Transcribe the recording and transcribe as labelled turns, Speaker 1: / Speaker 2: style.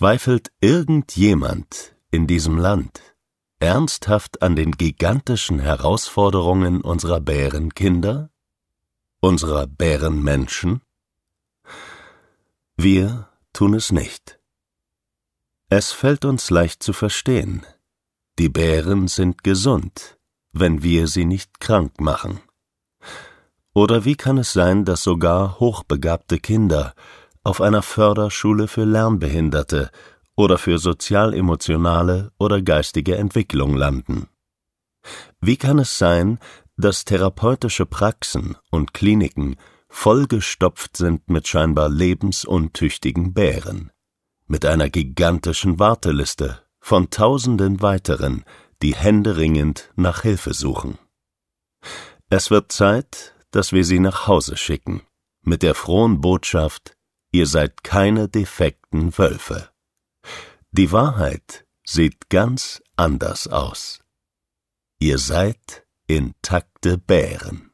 Speaker 1: Zweifelt irgendjemand in diesem Land ernsthaft an den gigantischen Herausforderungen unserer Bärenkinder? Unserer Bärenmenschen? Wir tun es nicht. Es fällt uns leicht zu verstehen. Die Bären sind gesund, wenn wir sie nicht krank machen. Oder wie kann es sein, dass sogar hochbegabte Kinder auf einer Förderschule für Lernbehinderte oder für sozial-emotionale oder geistige Entwicklung landen? Wie kann es sein, dass therapeutische Praxen und Kliniken vollgestopft sind mit scheinbar lebensuntüchtigen Bären? mit einer gigantischen Warteliste von tausenden weiteren, die händeringend nach Hilfe suchen. Es wird Zeit, dass wir sie nach Hause schicken, mit der frohen Botschaft, ihr seid keine defekten Wölfe. Die Wahrheit sieht ganz anders aus. Ihr seid intakte Bären.